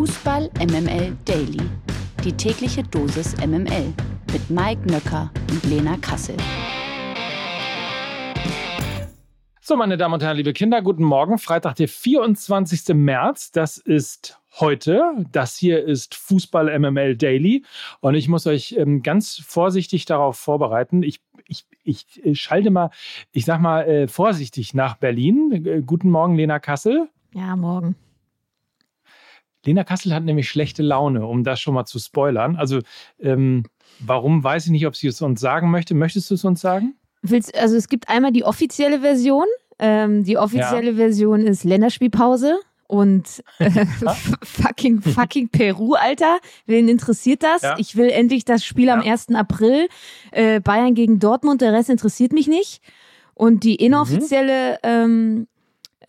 Fußball MML Daily. Die tägliche Dosis MML mit Mike Nöcker und Lena Kassel. So, meine Damen und Herren, liebe Kinder, guten Morgen. Freitag, der 24. März. Das ist heute. Das hier ist Fußball MML Daily. Und ich muss euch ähm, ganz vorsichtig darauf vorbereiten. Ich, ich, ich äh, schalte mal, ich sag mal, äh, vorsichtig nach Berlin. Äh, guten Morgen, Lena Kassel. Ja, morgen. Lena Kassel hat nämlich schlechte Laune, um das schon mal zu spoilern. Also, ähm, warum weiß ich nicht, ob sie es uns sagen möchte. Möchtest du es uns sagen? Willst, also es gibt einmal die offizielle Version. Ähm, die offizielle ja. Version ist Länderspielpause und äh, fucking, fucking Peru, Alter. Wen interessiert das? Ja. Ich will endlich das Spiel ja. am 1. April. Äh, Bayern gegen Dortmund, der Rest interessiert mich nicht. Und die inoffizielle mhm. ähm,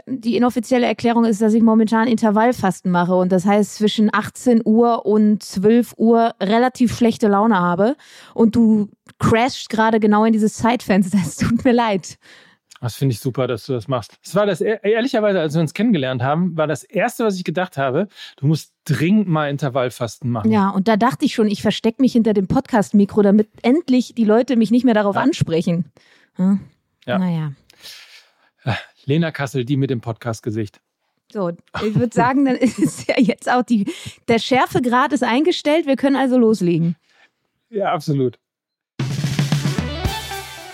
die inoffizielle Erklärung ist, dass ich momentan Intervallfasten mache und das heißt zwischen 18 Uhr und 12 Uhr relativ schlechte Laune habe und du crashst gerade genau in dieses Zeitfenster. Es tut mir leid. Das finde ich super, dass du das machst. Das war das, ehrlicherweise, als wir uns kennengelernt haben, war das Erste, was ich gedacht habe, du musst dringend mal Intervallfasten machen. Ja, und da dachte ich schon, ich verstecke mich hinter dem Podcast-Mikro, damit endlich die Leute mich nicht mehr darauf ja. ansprechen. Hm? Ja. Naja. Lena Kassel, die mit dem Podcast-Gesicht. So, ich würde sagen, dann ist ja jetzt auch die, der Schärfegrad ist eingestellt. Wir können also loslegen. Ja, absolut.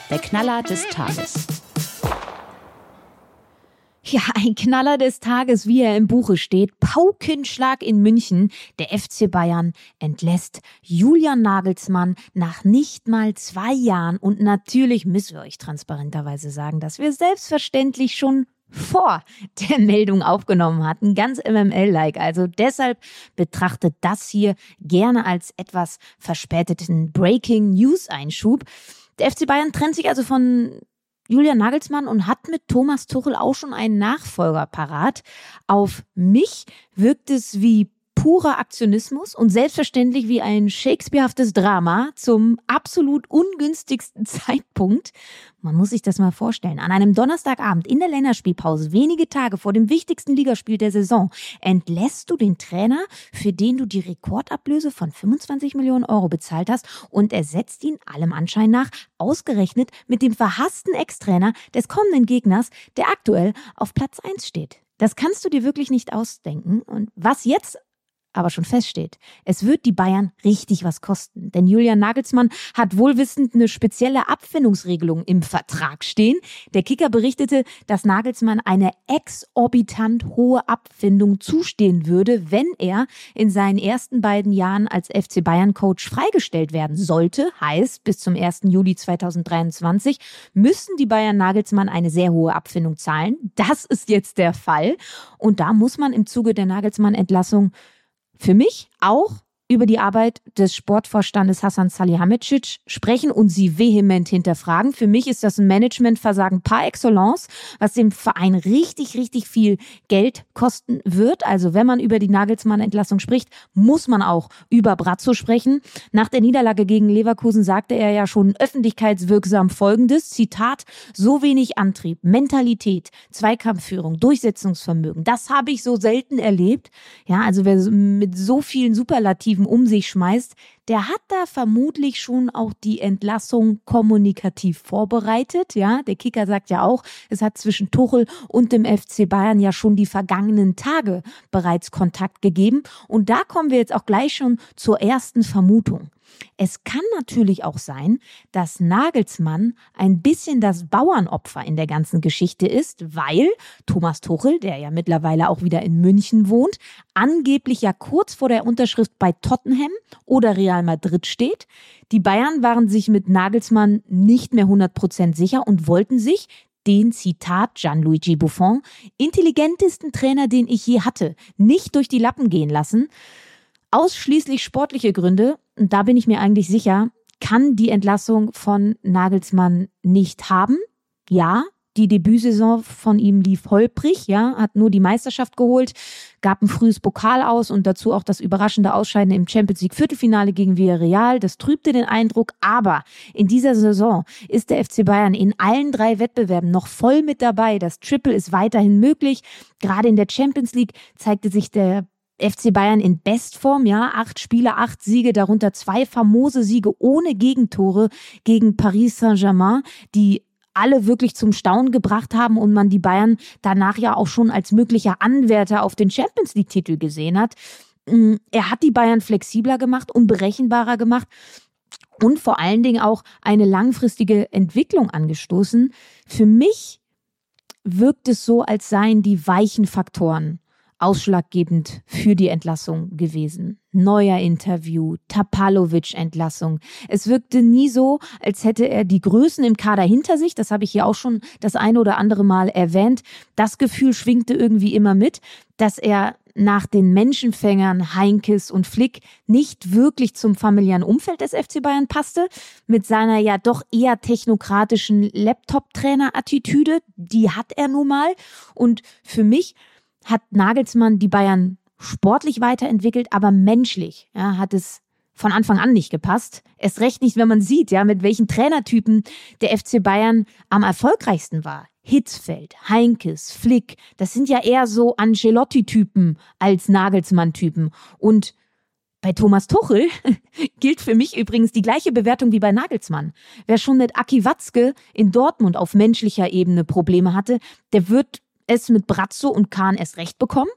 Der Knaller des Tages. Ja, ein Knaller des Tages, wie er im Buche steht. Paukenschlag in München. Der FC Bayern entlässt Julian Nagelsmann nach nicht mal zwei Jahren. Und natürlich müssen wir euch transparenterweise sagen, dass wir selbstverständlich schon vor der Meldung aufgenommen hatten. Ganz MML-like. Also deshalb betrachtet das hier gerne als etwas verspäteten Breaking News-Einschub. Der FC Bayern trennt sich also von Julian Nagelsmann und hat mit Thomas Tuchel auch schon einen Nachfolger parat. Auf mich wirkt es wie purer Aktionismus und selbstverständlich wie ein Shakespearehaftes Drama zum absolut ungünstigsten Zeitpunkt. Man muss sich das mal vorstellen. An einem Donnerstagabend in der Länderspielpause, wenige Tage vor dem wichtigsten Ligaspiel der Saison, entlässt du den Trainer, für den du die Rekordablöse von 25 Millionen Euro bezahlt hast und ersetzt ihn allem Anschein nach ausgerechnet mit dem verhassten Ex-Trainer des kommenden Gegners, der aktuell auf Platz 1 steht. Das kannst du dir wirklich nicht ausdenken. Und was jetzt aber schon feststeht, es wird die Bayern richtig was kosten. Denn Julian Nagelsmann hat wohlwissend eine spezielle Abfindungsregelung im Vertrag stehen. Der Kicker berichtete, dass Nagelsmann eine exorbitant hohe Abfindung zustehen würde, wenn er in seinen ersten beiden Jahren als FC Bayern Coach freigestellt werden sollte. Heißt, bis zum 1. Juli 2023 müssen die Bayern Nagelsmann eine sehr hohe Abfindung zahlen. Das ist jetzt der Fall. Und da muss man im Zuge der Nagelsmann-Entlassung für mich auch über die Arbeit des Sportvorstandes Hassan Salihamidzic sprechen und sie vehement hinterfragen. Für mich ist das ein Managementversagen par excellence, was dem Verein richtig, richtig viel Geld kosten wird. Also wenn man über die Nagelsmann-Entlassung spricht, muss man auch über Brazzo sprechen. Nach der Niederlage gegen Leverkusen sagte er ja schon öffentlichkeitswirksam Folgendes, Zitat, so wenig Antrieb, Mentalität, Zweikampfführung, Durchsetzungsvermögen, das habe ich so selten erlebt. Ja, also wer mit so vielen Superlativen Negativen um sich schmeißt, der hat da vermutlich schon auch die Entlassung kommunikativ vorbereitet. Ja, der Kicker sagt ja auch, es hat zwischen Tuchel und dem FC Bayern ja schon die vergangenen Tage bereits Kontakt gegeben. Und da kommen wir jetzt auch gleich schon zur ersten Vermutung. Es kann natürlich auch sein, dass Nagelsmann ein bisschen das Bauernopfer in der ganzen Geschichte ist, weil Thomas Tuchel, der ja mittlerweile auch wieder in München wohnt, angeblich ja kurz vor der Unterschrift bei Tottenham oder Real Madrid steht. Die Bayern waren sich mit Nagelsmann nicht mehr 100% sicher und wollten sich den Zitat Gianluigi Buffon, intelligentesten Trainer, den ich je hatte, nicht durch die Lappen gehen lassen. Ausschließlich sportliche Gründe, da bin ich mir eigentlich sicher, kann die Entlassung von Nagelsmann nicht haben. Ja, die Debütsaison von ihm lief holprig, ja, hat nur die Meisterschaft geholt, gab ein frühes Pokal aus und dazu auch das überraschende Ausscheiden im Champions League Viertelfinale gegen Villarreal. Das trübte den Eindruck, aber in dieser Saison ist der FC Bayern in allen drei Wettbewerben noch voll mit dabei. Das Triple ist weiterhin möglich. Gerade in der Champions League zeigte sich der FC Bayern in Bestform, ja, acht Spiele, acht Siege, darunter zwei famose Siege ohne Gegentore gegen Paris Saint-Germain, die alle wirklich zum Staunen gebracht haben und man die Bayern danach ja auch schon als möglicher Anwärter auf den Champions League-Titel gesehen hat. Mm, er hat die Bayern flexibler gemacht, unberechenbarer gemacht und vor allen Dingen auch eine langfristige Entwicklung angestoßen. Für mich wirkt es so, als seien die weichen Faktoren ausschlaggebend für die Entlassung gewesen. Neuer Interview, Tapalovic-Entlassung. Es wirkte nie so, als hätte er die Größen im Kader hinter sich. Das habe ich hier auch schon das eine oder andere Mal erwähnt. Das Gefühl schwingte irgendwie immer mit, dass er nach den Menschenfängern Heinkes und Flick nicht wirklich zum familiären Umfeld des FC Bayern passte, mit seiner ja doch eher technokratischen Laptop-Trainer-Attitüde, die hat er nun mal. Und für mich hat Nagelsmann die Bayern sportlich weiterentwickelt, aber menschlich ja, hat es von Anfang an nicht gepasst. Erst recht nicht, wenn man sieht, ja, mit welchen Trainertypen der FC Bayern am erfolgreichsten war. Hitzfeld, Heinkes, Flick, das sind ja eher so Ancelotti-Typen als Nagelsmann-Typen. Und bei Thomas Tuchel gilt für mich übrigens die gleiche Bewertung wie bei Nagelsmann. Wer schon mit Aki Watzke in Dortmund auf menschlicher Ebene Probleme hatte, der wird es mit Brazzo und Kahn erst recht bekommen.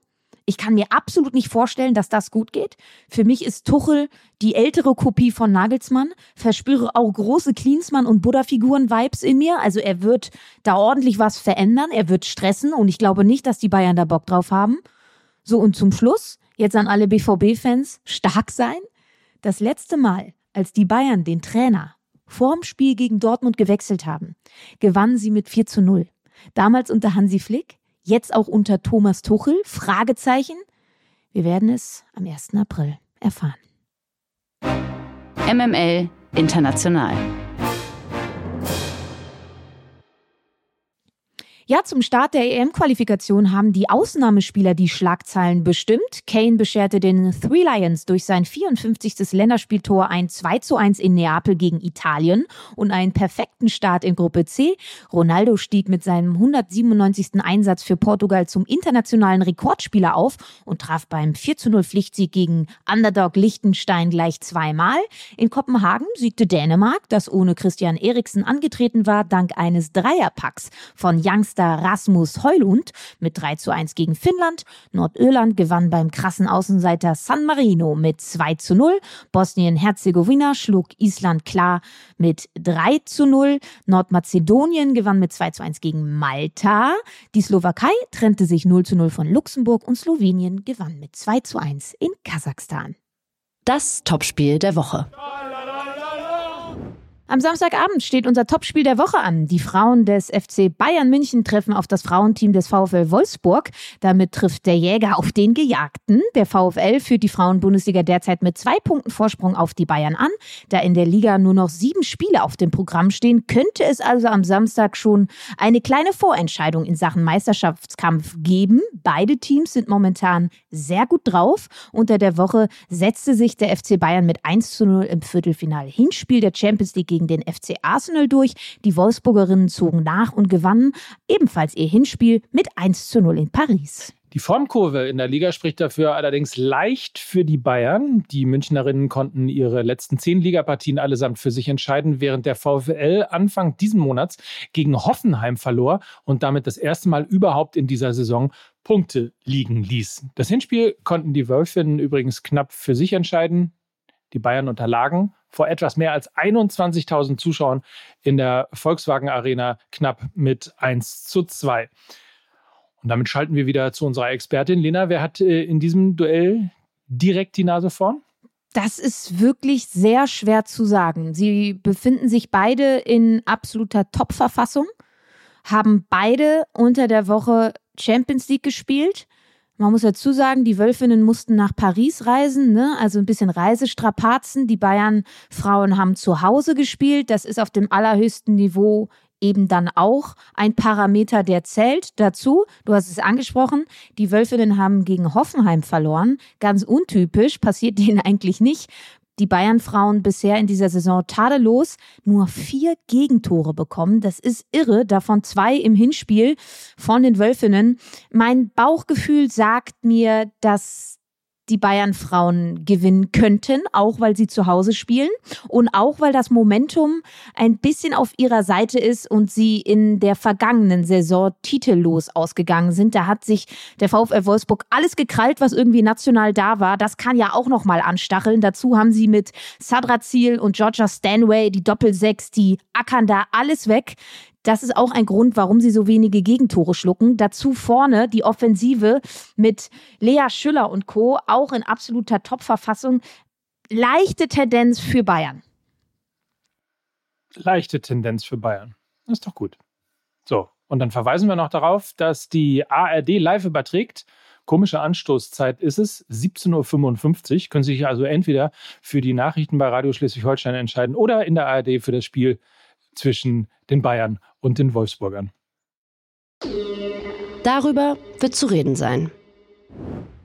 Ich kann mir absolut nicht vorstellen, dass das gut geht. Für mich ist Tuchel die ältere Kopie von Nagelsmann, verspüre auch große Klinsmann- und Buddha-Figuren-Vibes in mir. Also er wird da ordentlich was verändern, er wird stressen und ich glaube nicht, dass die Bayern da Bock drauf haben. So und zum Schluss, jetzt an alle BVB-Fans, stark sein. Das letzte Mal, als die Bayern den Trainer vorm Spiel gegen Dortmund gewechselt haben, gewannen sie mit 4 zu 0. Damals unter Hansi Flick, Jetzt auch unter Thomas Tuchel? Fragezeichen. Wir werden es am 1. April erfahren. MML International. Ja, zum Start der EM-Qualifikation haben die Ausnahmespieler die Schlagzeilen bestimmt. Kane bescherte den Three Lions durch sein 54. Länderspieltor ein 2 zu 1 in Neapel gegen Italien und einen perfekten Start in Gruppe C. Ronaldo stieg mit seinem 197. Einsatz für Portugal zum internationalen Rekordspieler auf und traf beim 4 zu 0 Pflichtsieg gegen Underdog Liechtenstein gleich zweimal. In Kopenhagen siegte Dänemark, das ohne Christian Eriksen angetreten war, dank eines Dreierpacks von Youngster Meister Rasmus Heulund mit 3 zu 1 gegen Finnland. Nordirland gewann beim krassen Außenseiter San Marino mit 2 zu 0. Bosnien-Herzegowina schlug Island klar mit 3 zu 0. Nordmazedonien gewann mit 2 zu 1 gegen Malta. Die Slowakei trennte sich 0 zu 0 von Luxemburg und Slowenien gewann mit 2 zu 1 in Kasachstan. Das Topspiel der Woche. Am Samstagabend steht unser Topspiel der Woche an. Die Frauen des FC Bayern München treffen auf das Frauenteam des VfL Wolfsburg. Damit trifft der Jäger auf den Gejagten. Der VfL führt die Frauenbundesliga derzeit mit zwei Punkten Vorsprung auf die Bayern an. Da in der Liga nur noch sieben Spiele auf dem Programm stehen, könnte es also am Samstag schon eine kleine Vorentscheidung in Sachen Meisterschaftskampf geben. Beide Teams sind momentan sehr gut drauf. Unter der Woche setzte sich der FC Bayern mit 1 zu 0 im Viertelfinal Hinspiel der Champions League gegen den FC Arsenal durch. Die Wolfsburgerinnen zogen nach und gewannen ebenfalls ihr Hinspiel mit 1 zu 0 in Paris. Die Formkurve in der Liga spricht dafür allerdings leicht für die Bayern. Die Münchnerinnen konnten ihre letzten zehn Ligapartien allesamt für sich entscheiden, während der VfL Anfang diesen Monats gegen Hoffenheim verlor und damit das erste Mal überhaupt in dieser Saison Punkte liegen ließ. Das Hinspiel konnten die Wölfinnen übrigens knapp für sich entscheiden. Die Bayern unterlagen vor etwas mehr als 21.000 Zuschauern in der Volkswagen Arena knapp mit 1 zu 2. Und damit schalten wir wieder zu unserer Expertin. Lena, wer hat äh, in diesem Duell direkt die Nase vorn? Das ist wirklich sehr schwer zu sagen. Sie befinden sich beide in absoluter Top-Verfassung, haben beide unter der Woche Champions League gespielt man muss dazu sagen, die Wölfinnen mussten nach Paris reisen, ne? also ein bisschen Reisestrapazen. Die Bayern-Frauen haben zu Hause gespielt. Das ist auf dem allerhöchsten Niveau eben dann auch ein Parameter, der zählt dazu. Du hast es angesprochen, die Wölfinnen haben gegen Hoffenheim verloren. Ganz untypisch, passiert denen eigentlich nicht die Bayern-Frauen bisher in dieser Saison tadellos nur vier Gegentore bekommen. Das ist irre, davon zwei im Hinspiel von den Wölfinnen. Mein Bauchgefühl sagt mir, dass die Bayern-Frauen gewinnen könnten, auch weil sie zu Hause spielen und auch weil das Momentum ein bisschen auf ihrer Seite ist und sie in der vergangenen Saison titellos ausgegangen sind. Da hat sich der VfL Wolfsburg alles gekrallt, was irgendwie national da war. Das kann ja auch noch mal anstacheln. Dazu haben sie mit Sadrazil und Georgia Stanway die Doppelsechs, die ackern da alles weg. Das ist auch ein Grund, warum sie so wenige Gegentore schlucken. Dazu vorne die Offensive mit Lea Schüller und Co. auch in absoluter Top-Verfassung. Leichte Tendenz für Bayern. Leichte Tendenz für Bayern. Das ist doch gut. So, und dann verweisen wir noch darauf, dass die ARD live überträgt. Komische Anstoßzeit ist es, 17.55 Uhr. Können Sie sich also entweder für die Nachrichten bei Radio Schleswig-Holstein entscheiden oder in der ARD für das Spiel zwischen den Bayern und den Wolfsburgern. Darüber wird zu reden sein.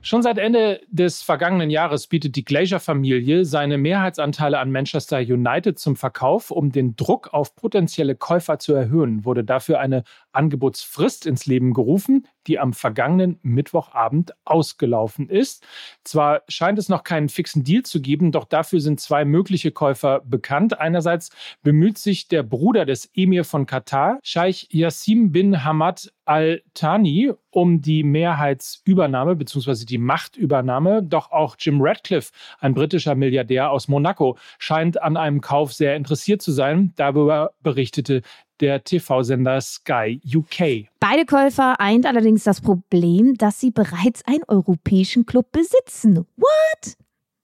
Schon seit Ende des vergangenen Jahres bietet die Glazer-Familie seine Mehrheitsanteile an Manchester United zum Verkauf. Um den Druck auf potenzielle Käufer zu erhöhen, wurde dafür eine Angebotsfrist ins Leben gerufen, die am vergangenen Mittwochabend ausgelaufen ist. Zwar scheint es noch keinen fixen Deal zu geben, doch dafür sind zwei mögliche Käufer bekannt. Einerseits bemüht sich der Bruder des Emir von Katar, Scheich Yassim bin Hamad Al-Thani, um die Mehrheitsübernahme bzw. die Machtübernahme. Doch auch Jim Radcliffe, ein britischer Milliardär aus Monaco, scheint an einem Kauf sehr interessiert zu sein. Darüber berichtete der TV-Sender Sky UK. Beide Käufer eint allerdings das Problem, dass sie bereits einen europäischen Club besitzen. What?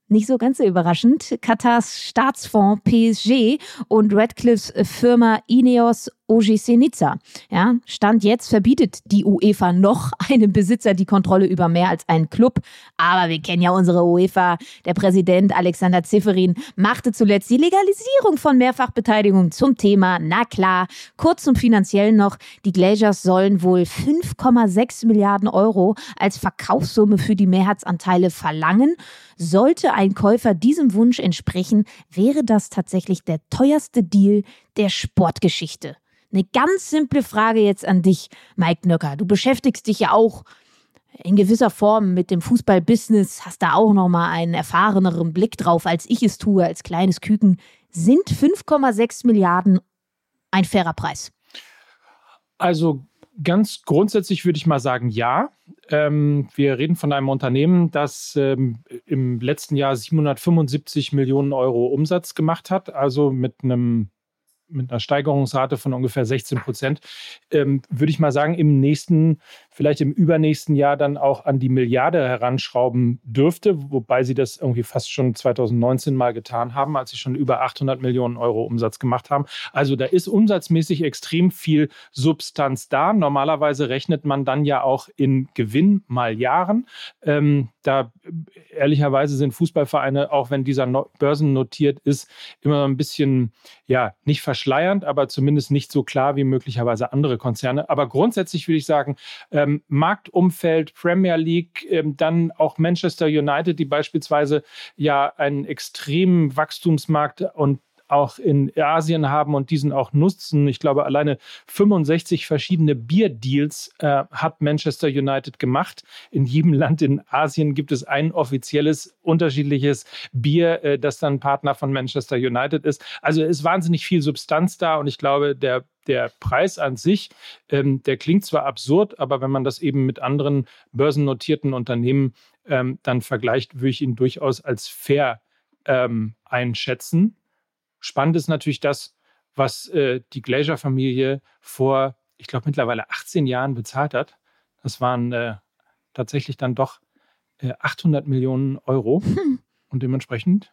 Nicht so ganz so überraschend. Katars Staatsfonds PSG und Radcliffes Firma Ineos OGC Nizza. Ja, Stand jetzt verbietet die UEFA noch einem Besitzer die Kontrolle über mehr als einen Club. Aber wir kennen ja unsere UEFA. Der Präsident Alexander Zifferin machte zuletzt die Legalisierung von Mehrfachbeteiligung zum Thema. Na klar, kurz zum Finanziellen noch. Die Glazers sollen wohl 5,6 Milliarden Euro als Verkaufssumme für die Mehrheitsanteile verlangen. Sollte ein Käufer diesem Wunsch entsprechen, wäre das tatsächlich der teuerste Deal der Sportgeschichte. Eine ganz simple Frage jetzt an dich, Mike Nöcker. Du beschäftigst dich ja auch in gewisser Form mit dem Fußballbusiness, hast da auch noch mal einen erfahreneren Blick drauf, als ich es tue als kleines Küken. Sind 5,6 Milliarden ein fairer Preis? Also ganz grundsätzlich würde ich mal sagen, ja. Ähm, wir reden von einem Unternehmen, das ähm, im letzten Jahr 775 Millionen Euro Umsatz gemacht hat, also mit einem mit einer Steigerungsrate von ungefähr 16 Prozent, ähm, würde ich mal sagen, im nächsten, vielleicht im übernächsten Jahr dann auch an die Milliarde heranschrauben dürfte, wobei sie das irgendwie fast schon 2019 mal getan haben, als sie schon über 800 Millionen Euro Umsatz gemacht haben. Also da ist umsatzmäßig extrem viel Substanz da. Normalerweise rechnet man dann ja auch in Gewinn mal Jahren. Ähm, da ehrlicherweise sind Fußballvereine, auch wenn dieser no Börsen notiert ist, immer ein bisschen, ja, nicht verschleiernd, aber zumindest nicht so klar wie möglicherweise andere Konzerne. Aber grundsätzlich würde ich sagen, ähm, Marktumfeld, Premier League, ähm, dann auch Manchester United, die beispielsweise ja einen extremen Wachstumsmarkt und auch in Asien haben und diesen auch nutzen. Ich glaube, alleine 65 verschiedene Bierdeals äh, hat Manchester United gemacht. In jedem Land in Asien gibt es ein offizielles, unterschiedliches Bier, äh, das dann Partner von Manchester United ist. Also ist wahnsinnig viel Substanz da und ich glaube, der der Preis an sich, ähm, der klingt zwar absurd, aber wenn man das eben mit anderen börsennotierten Unternehmen ähm, dann vergleicht, würde ich ihn durchaus als fair ähm, einschätzen. Spannend ist natürlich das, was äh, die Glazer-Familie vor, ich glaube, mittlerweile 18 Jahren bezahlt hat. Das waren äh, tatsächlich dann doch äh, 800 Millionen Euro hm. und dementsprechend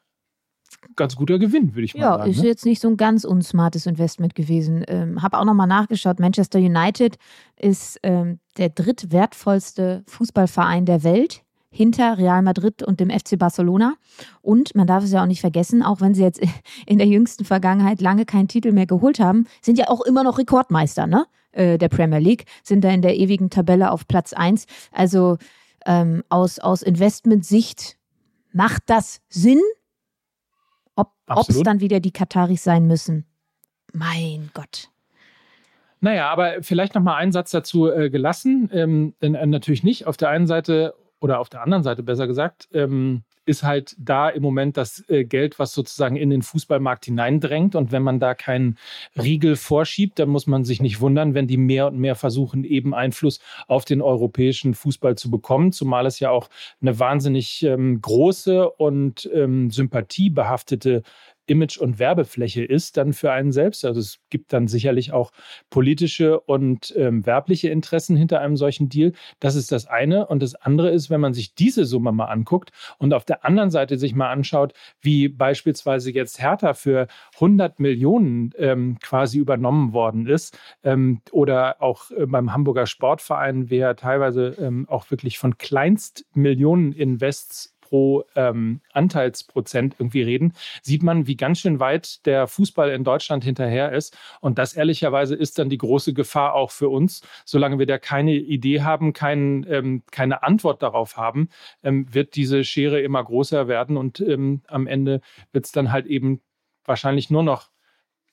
ganz guter Gewinn, würde ich mal ja, sagen. Ja, ist ne? jetzt nicht so ein ganz unsmartes Investment gewesen. Ähm, Habe auch nochmal nachgeschaut. Manchester United ist ähm, der drittwertvollste Fußballverein der Welt hinter Real Madrid und dem FC Barcelona. Und man darf es ja auch nicht vergessen, auch wenn sie jetzt in der jüngsten Vergangenheit lange keinen Titel mehr geholt haben, sind ja auch immer noch Rekordmeister ne? Äh, der Premier League, sind da in der ewigen Tabelle auf Platz 1. Also ähm, aus, aus Investmentsicht macht das Sinn. Ob es dann wieder die Kataris sein müssen, mein Gott. Naja, aber vielleicht noch mal einen Satz dazu äh, gelassen. Ähm, äh, natürlich nicht. Auf der einen Seite oder auf der anderen Seite besser gesagt, ähm, ist halt da im Moment das äh, Geld, was sozusagen in den Fußballmarkt hineindrängt. Und wenn man da keinen Riegel vorschiebt, dann muss man sich nicht wundern, wenn die mehr und mehr versuchen, eben Einfluss auf den europäischen Fußball zu bekommen. Zumal es ja auch eine wahnsinnig ähm, große und ähm, sympathiebehaftete Image- und Werbefläche ist dann für einen selbst. Also es gibt dann sicherlich auch politische und ähm, werbliche Interessen hinter einem solchen Deal. Das ist das eine. Und das andere ist, wenn man sich diese Summe mal anguckt und auf der anderen Seite sich mal anschaut, wie beispielsweise jetzt Hertha für 100 Millionen ähm, quasi übernommen worden ist ähm, oder auch äh, beim Hamburger Sportverein, wer teilweise ähm, auch wirklich von Kleinstmillionen-Invests pro ähm, Anteilsprozent irgendwie reden, sieht man, wie ganz schön weit der Fußball in Deutschland hinterher ist. Und das ehrlicherweise ist dann die große Gefahr auch für uns. Solange wir da keine Idee haben, kein, ähm, keine Antwort darauf haben, ähm, wird diese Schere immer größer werden und ähm, am Ende wird es dann halt eben wahrscheinlich nur noch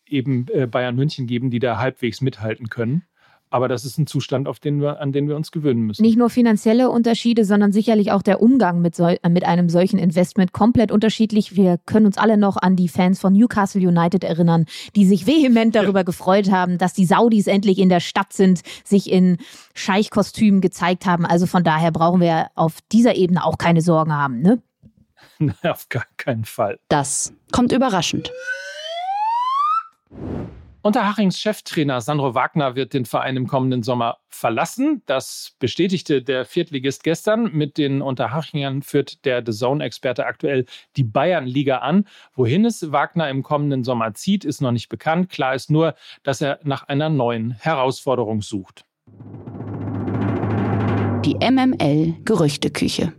eben äh, Bayern München geben, die da halbwegs mithalten können. Aber das ist ein Zustand, auf den wir, an den wir uns gewöhnen müssen. Nicht nur finanzielle Unterschiede, sondern sicherlich auch der Umgang mit, so, mit einem solchen Investment komplett unterschiedlich. Wir können uns alle noch an die Fans von Newcastle United erinnern, die sich vehement darüber ja. gefreut haben, dass die Saudis endlich in der Stadt sind, sich in Scheichkostümen gezeigt haben. Also von daher brauchen wir auf dieser Ebene auch keine Sorgen haben, ne? auf gar keinen Fall. Das kommt überraschend. Unterhachings Cheftrainer Sandro Wagner wird den Verein im kommenden Sommer verlassen. Das bestätigte der Viertligist gestern. Mit den Unterhachingern führt der The Zone-Experte aktuell die Bayernliga an. Wohin es Wagner im kommenden Sommer zieht, ist noch nicht bekannt. Klar ist nur, dass er nach einer neuen Herausforderung sucht. Die MML Gerüchteküche.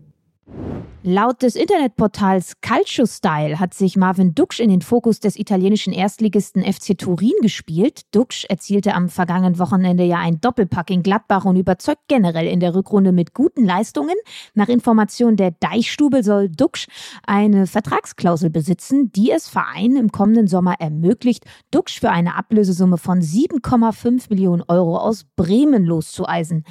Laut des Internetportals Calcio Style hat sich Marvin Duksch in den Fokus des italienischen Erstligisten FC Turin gespielt. Duksch erzielte am vergangenen Wochenende ja ein Doppelpack in Gladbach und überzeugt generell in der Rückrunde mit guten Leistungen. Nach Information der Deichstube soll Duksch eine Vertragsklausel besitzen, die es Vereinen im kommenden Sommer ermöglicht, Duksch für eine Ablösesumme von 7,5 Millionen Euro aus Bremen loszueisen.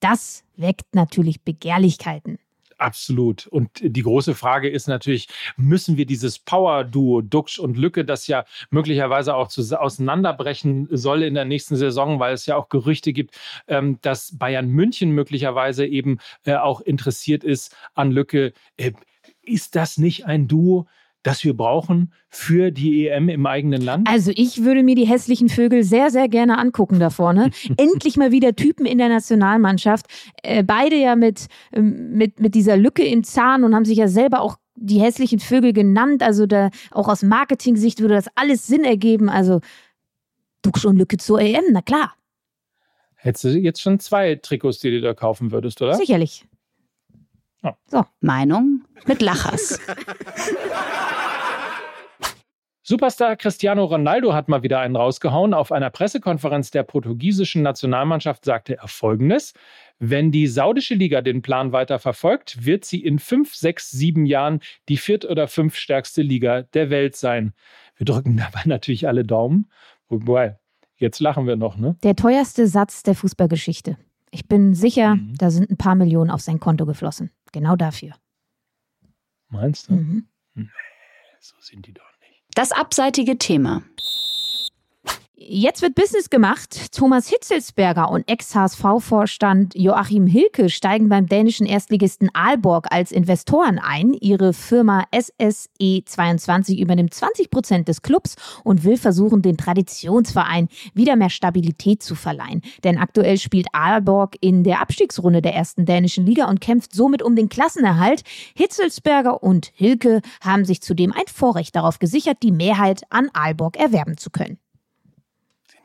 Das weckt natürlich Begehrlichkeiten. Absolut. Und die große Frage ist natürlich, müssen wir dieses Power-Duo Duxch und Lücke, das ja möglicherweise auch zu, auseinanderbrechen soll in der nächsten Saison, weil es ja auch Gerüchte gibt, ähm, dass Bayern München möglicherweise eben äh, auch interessiert ist an Lücke. Äh, ist das nicht ein Duo, das wir brauchen für die EM im eigenen Land? Also ich würde mir die hässlichen Vögel sehr, sehr gerne angucken da vorne. Endlich mal wieder Typen in der Nationalmannschaft. Äh, beide ja mit, ähm, mit, mit dieser Lücke im Zahn und haben sich ja selber auch die hässlichen Vögel genannt. Also da auch aus Marketing-Sicht würde das alles Sinn ergeben. Also du schon Lücke zur EM, na klar. Hättest du jetzt schon zwei Trikots, die du da kaufen würdest, oder? Sicherlich. Oh. So. Meinung mit Lachers. Superstar Cristiano Ronaldo hat mal wieder einen rausgehauen. Auf einer Pressekonferenz der portugiesischen Nationalmannschaft sagte er Folgendes. Wenn die saudische Liga den Plan weiter verfolgt, wird sie in fünf, sechs, sieben Jahren die viert- oder fünftstärkste Liga der Welt sein. Wir drücken dabei natürlich alle Daumen. Wobei, jetzt lachen wir noch, ne? Der teuerste Satz der Fußballgeschichte. Ich bin sicher, mhm. da sind ein paar Millionen auf sein Konto geflossen. Genau dafür. Meinst du? Mhm. Nee, so sind die doch nicht. Das abseitige Thema. Jetzt wird Business gemacht. Thomas Hitzelsberger und Ex-HSV-Vorstand Joachim Hilke steigen beim dänischen Erstligisten Aalborg als Investoren ein. Ihre Firma SSE22 übernimmt 20 Prozent des Clubs und will versuchen, den Traditionsverein wieder mehr Stabilität zu verleihen. Denn aktuell spielt Aalborg in der Abstiegsrunde der ersten dänischen Liga und kämpft somit um den Klassenerhalt. Hitzelsberger und Hilke haben sich zudem ein Vorrecht darauf gesichert, die Mehrheit an Aalborg erwerben zu können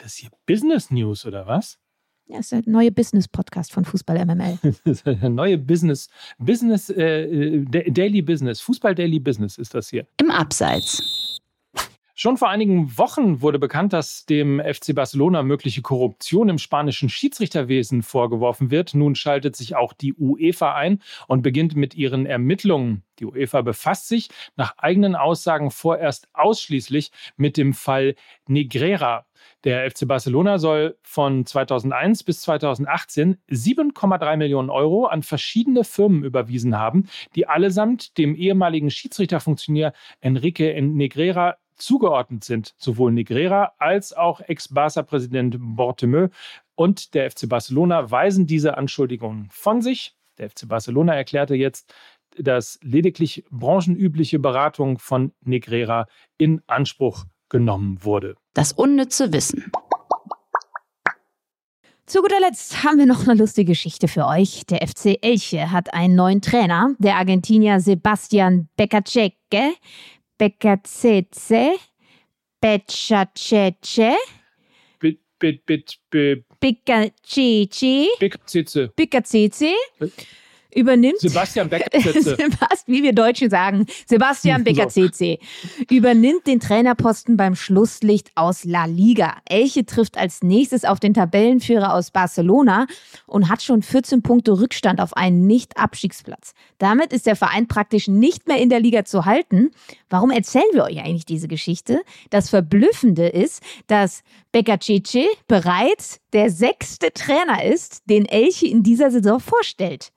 das hier Business News oder was? Ja, ist der neue Business-Podcast von Fußball MML. der neue Business, Business, äh, äh Daily Business, Fußball Daily Business ist das hier. Im Abseits. Schon vor einigen Wochen wurde bekannt, dass dem FC Barcelona mögliche Korruption im spanischen Schiedsrichterwesen vorgeworfen wird. Nun schaltet sich auch die UEFA ein und beginnt mit ihren Ermittlungen. Die UEFA befasst sich nach eigenen Aussagen vorerst ausschließlich mit dem Fall Negrera. Der FC Barcelona soll von 2001 bis 2018 7,3 Millionen Euro an verschiedene Firmen überwiesen haben, die allesamt dem ehemaligen Schiedsrichterfunktionär Enrique Negrera zugeordnet sind. Sowohl Negrera als auch Ex-Barca-Präsident Bortemeu und der FC Barcelona weisen diese Anschuldigungen von sich. Der FC Barcelona erklärte jetzt, dass lediglich branchenübliche Beratung von Negrera in Anspruch genommen wurde. Das unnütze Wissen. Zu guter Letzt haben wir noch eine lustige Geschichte für euch. Der FC Elche hat einen neuen Trainer, der Argentinier Sebastian Beccaceque. Beccacece. Beccaceque. Bit, bit, bit, übernimmt. Sebastian Becker-CC. wie wir Deutschen sagen. Sebastian Becker-CC übernimmt den Trainerposten beim Schlusslicht aus La Liga. Elche trifft als nächstes auf den Tabellenführer aus Barcelona und hat schon 14 Punkte Rückstand auf einen Nicht-Abstiegsplatz. Damit ist der Verein praktisch nicht mehr in der Liga zu halten. Warum erzählen wir euch eigentlich diese Geschichte? Das Verblüffende ist, dass Beccacece bereits der sechste Trainer ist, den Elche in dieser Saison vorstellt.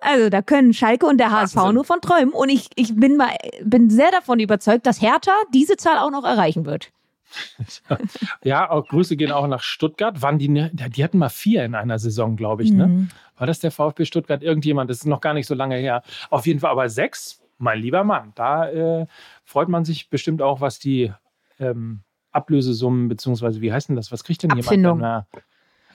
Also da können Schalke und der HSV Wahnsinn. nur von träumen. Und ich, ich bin, mal, bin sehr davon überzeugt, dass Hertha diese Zahl auch noch erreichen wird. ja, auch Grüße gehen auch nach Stuttgart. Waren die, ne, die hatten mal vier in einer Saison, glaube ich. Ne? Mhm. War das der VfB Stuttgart? Irgendjemand, das ist noch gar nicht so lange her. Auf jeden Fall aber sechs, mein lieber Mann. Da äh, freut man sich bestimmt auch, was die ähm, Ablösesummen, beziehungsweise wie heißt denn das? Was kriegt denn Abfindung. jemand? Wenn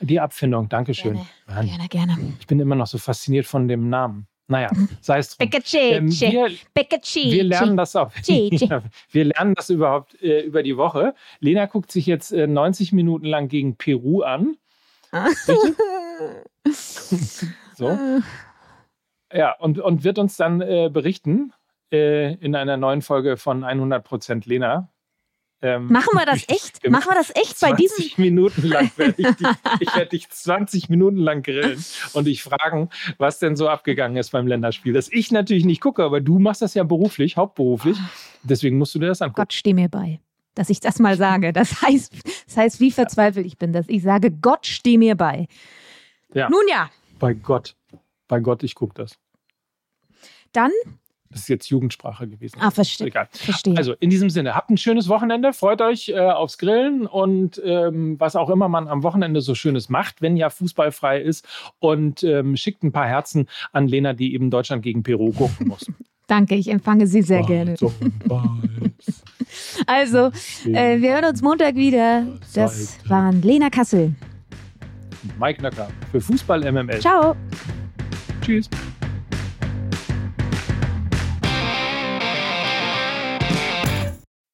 die Abfindung, Dankeschön. Gerne, gerne, gerne. Ich bin immer noch so fasziniert von dem Namen. Naja, sei es drum. Ähm, wir, wir lernen das auch. wir lernen das überhaupt äh, über die Woche. Lena guckt sich jetzt äh, 90 Minuten lang gegen Peru an. so. Ja, und, und wird uns dann äh, berichten äh, in einer neuen Folge von 100% Lena, ähm, Machen wir das echt? Machen wir das echt bei diesem? 20 Minuten lang werde ich dich, ich werde dich 20 Minuten lang grillen und dich fragen, was denn so abgegangen ist beim Länderspiel. Das ich natürlich nicht gucke, aber du machst das ja beruflich, hauptberuflich. Deswegen musst du dir das angucken. Gott, steh mir bei, dass ich das mal sage. Das heißt, das heißt, wie verzweifelt ich bin, dass ich sage, Gott, steh mir bei. Ja. Nun ja. Bei Gott. Bei Gott, ich gucke das. Dann das ist jetzt Jugendsprache gewesen. Ah, verstehe. Egal. verstehe. Also in diesem Sinne, habt ein schönes Wochenende, freut euch äh, aufs Grillen und ähm, was auch immer man am Wochenende so Schönes macht, wenn ja fußballfrei ist. Und ähm, schickt ein paar Herzen an Lena, die eben Deutschland gegen Peru gucken muss. Danke, ich empfange Sie sehr gerne. also, äh, wir hören uns Montag wieder. Das waren Lena Kassel. Mike Nöcker für Fußball MML. Ciao. Tschüss.